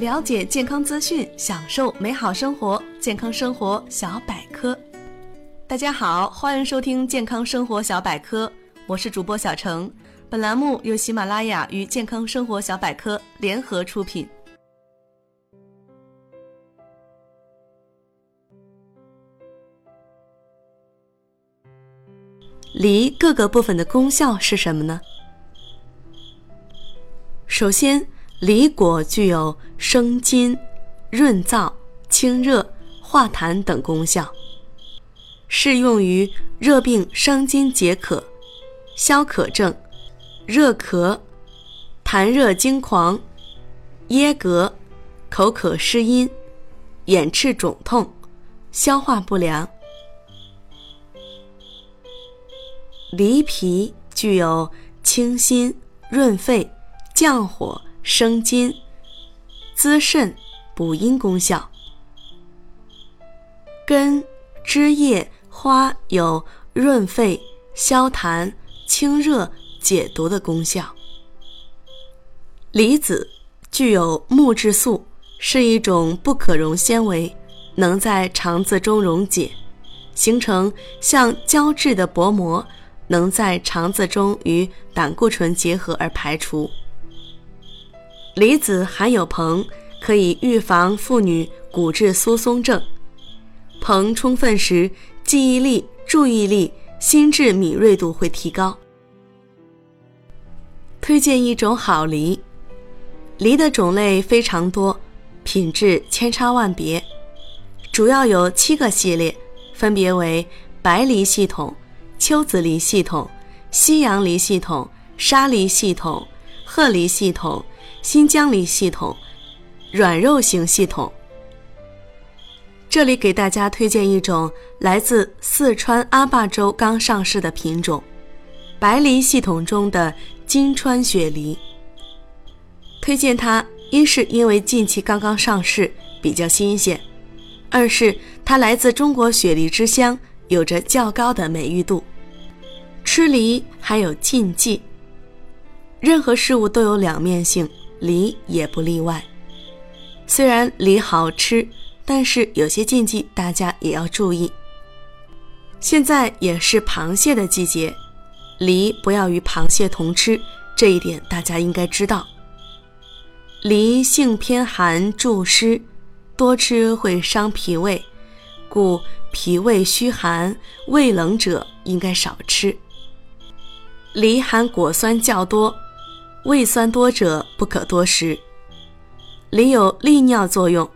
了解健康资讯，享受美好生活。健康生活小百科，大家好，欢迎收听健康生活小百科，我是主播小程。本栏目由喜马拉雅与健康生活小百科联合出品。梨各个部分的功效是什么呢？首先，梨果具有生津、润燥、清热、化痰等功效，适用于热病伤津解渴、消渴症、热咳、痰热惊狂、噎膈、口渴失音、眼赤肿痛、消化不良。梨皮具有清心、润肺、降火、生津、滋肾、补阴功效。根、枝叶、花有润肺、消痰、清热、解毒的功效。梨子具有木质素，是一种不可溶纤维，能在肠子中溶解，形成像胶质的薄膜。能在肠子中与胆固醇结合而排除。梨子含有硼，可以预防妇女骨质疏松症。硼充分时，记忆力、注意力、心智敏锐度会提高。推荐一种好梨，梨的种类非常多，品质千差万别，主要有七个系列，分别为白梨系统。秋子梨系统、西洋梨系统、沙梨系统、褐梨系统、新疆梨系统、软肉型系统。这里给大家推荐一种来自四川阿坝州刚上市的品种——白梨系统中的金川雪梨。推荐它，一是因为近期刚刚上市，比较新鲜；二是它来自中国雪梨之乡。有着较高的美誉度。吃梨还有禁忌，任何事物都有两面性，梨也不例外。虽然梨好吃，但是有些禁忌大家也要注意。现在也是螃蟹的季节，梨不要与螃蟹同吃，这一点大家应该知道。梨性偏寒助湿，多吃会伤脾胃，故。脾胃虚寒、胃冷者应该少吃。梨含果酸较多，胃酸多者不可多食。梨有利尿作用，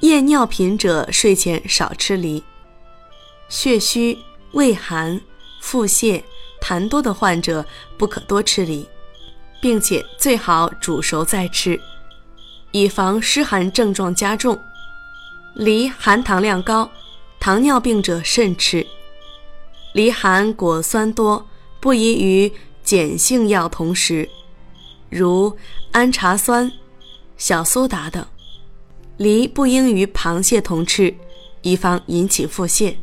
夜尿频者睡前少吃梨。血虚、胃寒、腹泻、痰多的患者不可多吃梨，并且最好煮熟再吃，以防湿寒症状加重。梨含糖量高。糖尿病者慎吃，梨含果酸多，不宜于碱性药同食，如氨茶酸、小苏打等。梨不应与螃蟹同吃，以防引起腹泻。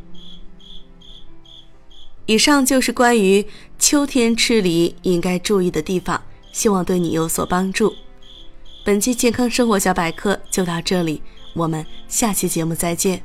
以上就是关于秋天吃梨应该注意的地方，希望对你有所帮助。本期健康生活小百科就到这里，我们下期节目再见。